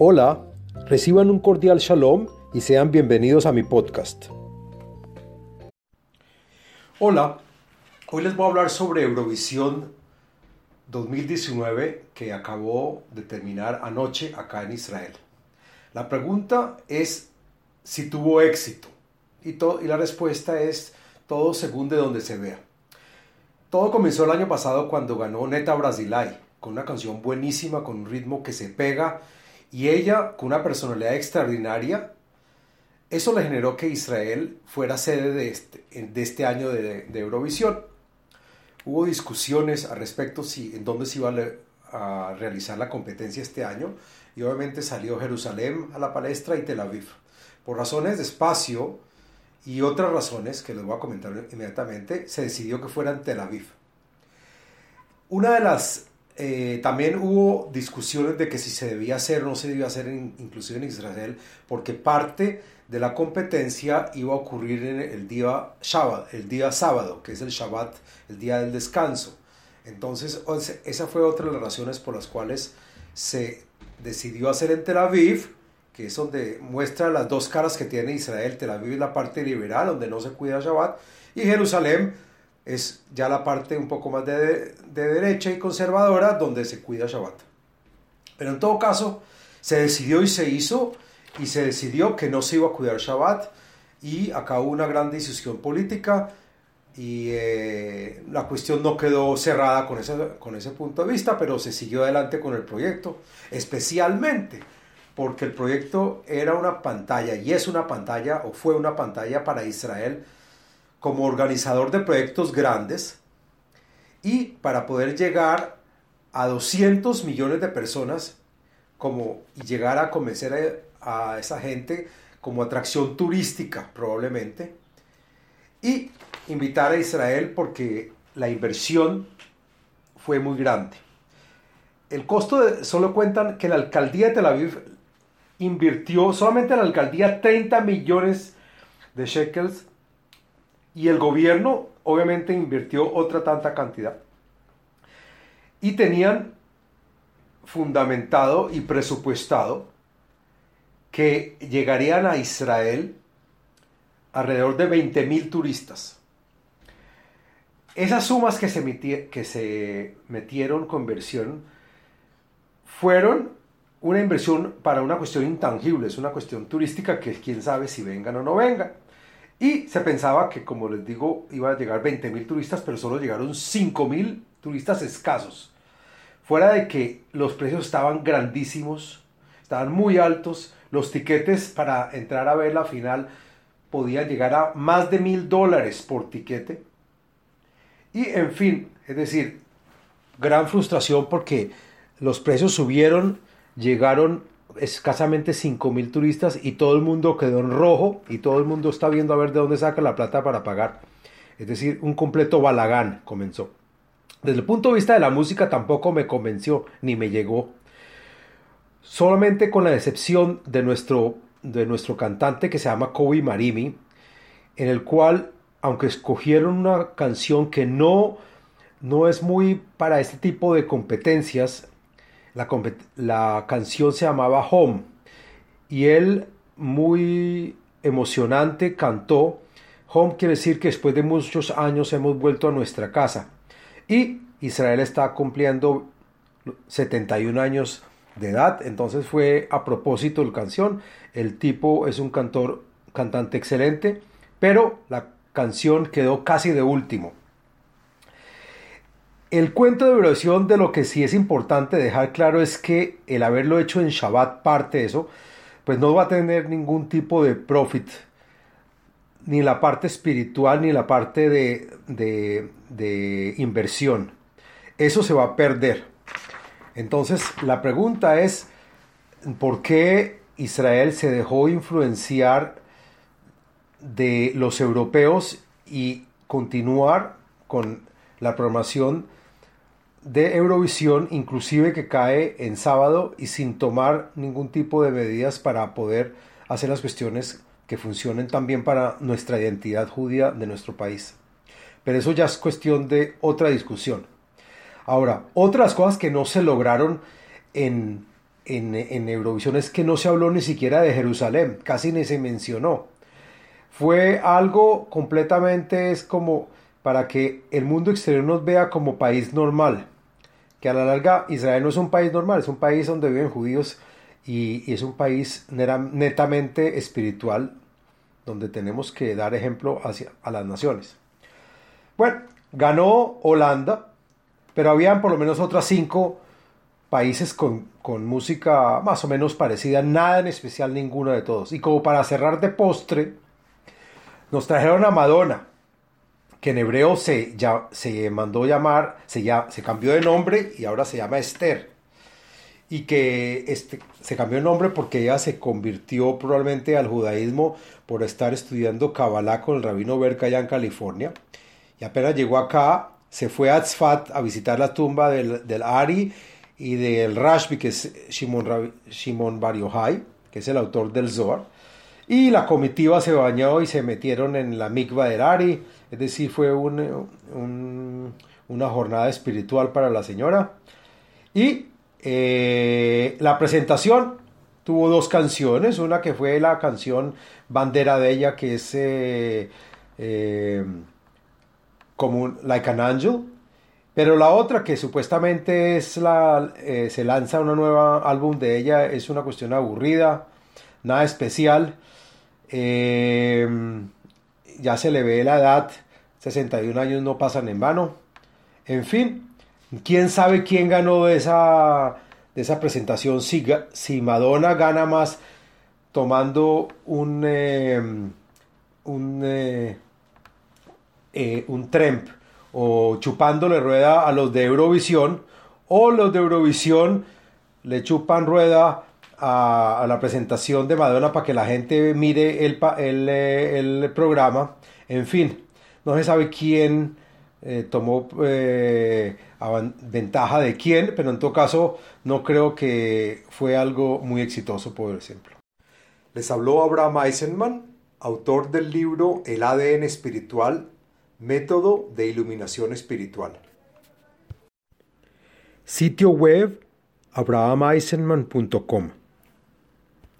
Hola, reciban un cordial shalom y sean bienvenidos a mi podcast. Hola, hoy les voy a hablar sobre Eurovisión 2019 que acabó de terminar anoche acá en Israel. La pregunta es si tuvo éxito y, la respuesta es todo según de donde se vea. Todo comenzó el año pasado cuando ganó Neta Brasilay, con una canción buenísima, con un ritmo que se pega y ella, con una personalidad extraordinaria, eso le generó que Israel fuera sede de este, de este año de, Eurovisión. Hubo discusiones al respecto si, en dónde se iba a, realizar la competencia este año y obviamente salió Jerusalén a la palestra y Tel Aviv. Por razones de espacio y otras razones que les voy a comentar inmediatamente, se decidió que fuera Tel Aviv. Una de las eh, también hubo discusiones de que si se debía hacer o no se debía hacer, inclusive en Israel, porque parte de la competencia iba a ocurrir en el día Shabbat, el día sábado, que es el Shabbat, el día del descanso. Entonces, esa fue otra de las razones por las cuales se decidió hacer en Tel Aviv, que es donde muestra las dos caras que tiene Israel. Tel Aviv es la parte liberal, donde no se cuida Shabbat, y Jerusalén es ya la parte un poco más de, derecha y conservadora donde se cuida Shabbat. Pero en todo caso, se decidió y se hizo y se decidió que no se iba a cuidar Shabbat y acabó una gran decisión política y eh, la cuestión no quedó cerrada con ese, con ese punto de vista, pero se siguió adelante con el proyecto, especialmente porque el proyecto era una pantalla y es una pantalla o fue una pantalla para Israel como organizador de proyectos grandes y para poder llegar a 200 millones de personas como, y llegar a convencer a, esa gente como atracción turística probablemente y invitar a Israel porque la inversión fue muy grande. El costo de, solo cuentan que la alcaldía de Tel Aviv invirtió solamente la alcaldía 30 millones de shekels y el gobierno obviamente invirtió otra tanta cantidad. Y tenían fundamentado y presupuestado que llegarían a Israel alrededor de 20 mil turistas. Esas sumas que se, que se metieron con inversión fueron una inversión para una cuestión intangible, es una cuestión turística que quién sabe si vengan o no vengan. Y se pensaba que, como les digo, iba a llegar 20.000 turistas, pero solo llegaron 5.000 turistas escasos. Fuera de que los precios estaban grandísimos, estaban muy altos, los tiquetes para entrar a ver la final podían llegar a más de mil dólares por tiquete. Y en fin, es decir, gran frustración porque los precios subieron, llegaron escasamente 5.000 turistas y todo el mundo quedó en rojo y todo el mundo está viendo a ver de dónde saca la plata para pagar. Es decir, un completo balagán comenzó. Desde el punto de vista de la música tampoco me convenció ni me llegó. Solamente con la excepción de nuestro, de nuestro cantante que se llama Kobe Marimi, en el cual, aunque escogieron una canción que no, no es muy para este tipo de competencias, la, canción se llamaba Home y él muy emocionante cantó Home quiere decir que después de muchos años hemos vuelto a nuestra casa. Y Israel está cumpliendo 71 años de edad, entonces fue a propósito la canción. El tipo es un cantor, cantante excelente, pero la canción quedó casi de último. El cuento de Eurovisión de lo que sí es importante dejar claro es que el haberlo hecho en Shabbat parte de eso, pues no va a tener ningún tipo de profit, ni la parte espiritual ni la parte de, de, de inversión. Eso se va a perder. Entonces la pregunta es, ¿por qué Israel se dejó influenciar de los europeos y continuar con la programación de Eurovisión, inclusive que cae en sábado y sin tomar ningún tipo de medidas para poder hacer las cuestiones que funcionen también para nuestra identidad judía de nuestro país. Pero eso ya es cuestión de otra discusión. Ahora, otras cosas que no se lograron en, en, en Eurovisión es que no se habló ni siquiera de Jerusalén, casi ni se mencionó. Fue algo completamente, es como para que el mundo exterior nos vea como país normal, que a la larga Israel no es un país normal, es un país donde viven judíos y, es un país netamente espiritual, donde tenemos que dar ejemplo hacia, a las naciones. Bueno, ganó Holanda, pero habían por lo menos otras cinco países con, con, música más o menos parecida, nada en especial ninguno de todos. Y como para cerrar de postre, nos trajeron a Madonna, que en hebreo se, ya, se mandó llamar, se, ya, se cambió de nombre y ahora se llama Esther. Y que este, se cambió de nombre porque ella se convirtió probablemente al judaísmo por estar estudiando Kabbalah con el rabino Berka allá en California. Y apenas llegó acá, se fue a Tzfat a visitar la tumba del, del Ari y del Rashbi, que es Shimon, Shimon Bar que es el autor del Zohar. Y la comitiva se bañó y se metieron en la mikva del Ari, es decir, fue un, una jornada espiritual para la señora. Y eh, la presentación tuvo dos canciones, una que fue la canción bandera de ella, que es eh, eh, como Like an Angel, pero la otra, que supuestamente es la, eh, se lanza una nueva álbum de ella, es una cuestión aburrida, nada especial. Eh, ya se le ve la edad, 61 años no pasan en vano. En fin, quién sabe quién ganó de esa, esa presentación. Si, si Madonna gana más tomando un, eh, un, un tremp o chupándole rueda a los de Eurovisión o los de Eurovisión le chupan rueda a, la presentación de Madonna para que la gente mire el, eh, el, programa. En fin, no se sabe quién eh, tomó eh, ventaja de quién, pero en todo caso no creo que fue algo muy exitoso, por ejemplo. Les habló Abraham Eisenman, autor del libro El ADN espiritual Método de iluminación espiritual. Sitio web abrahameisenman.com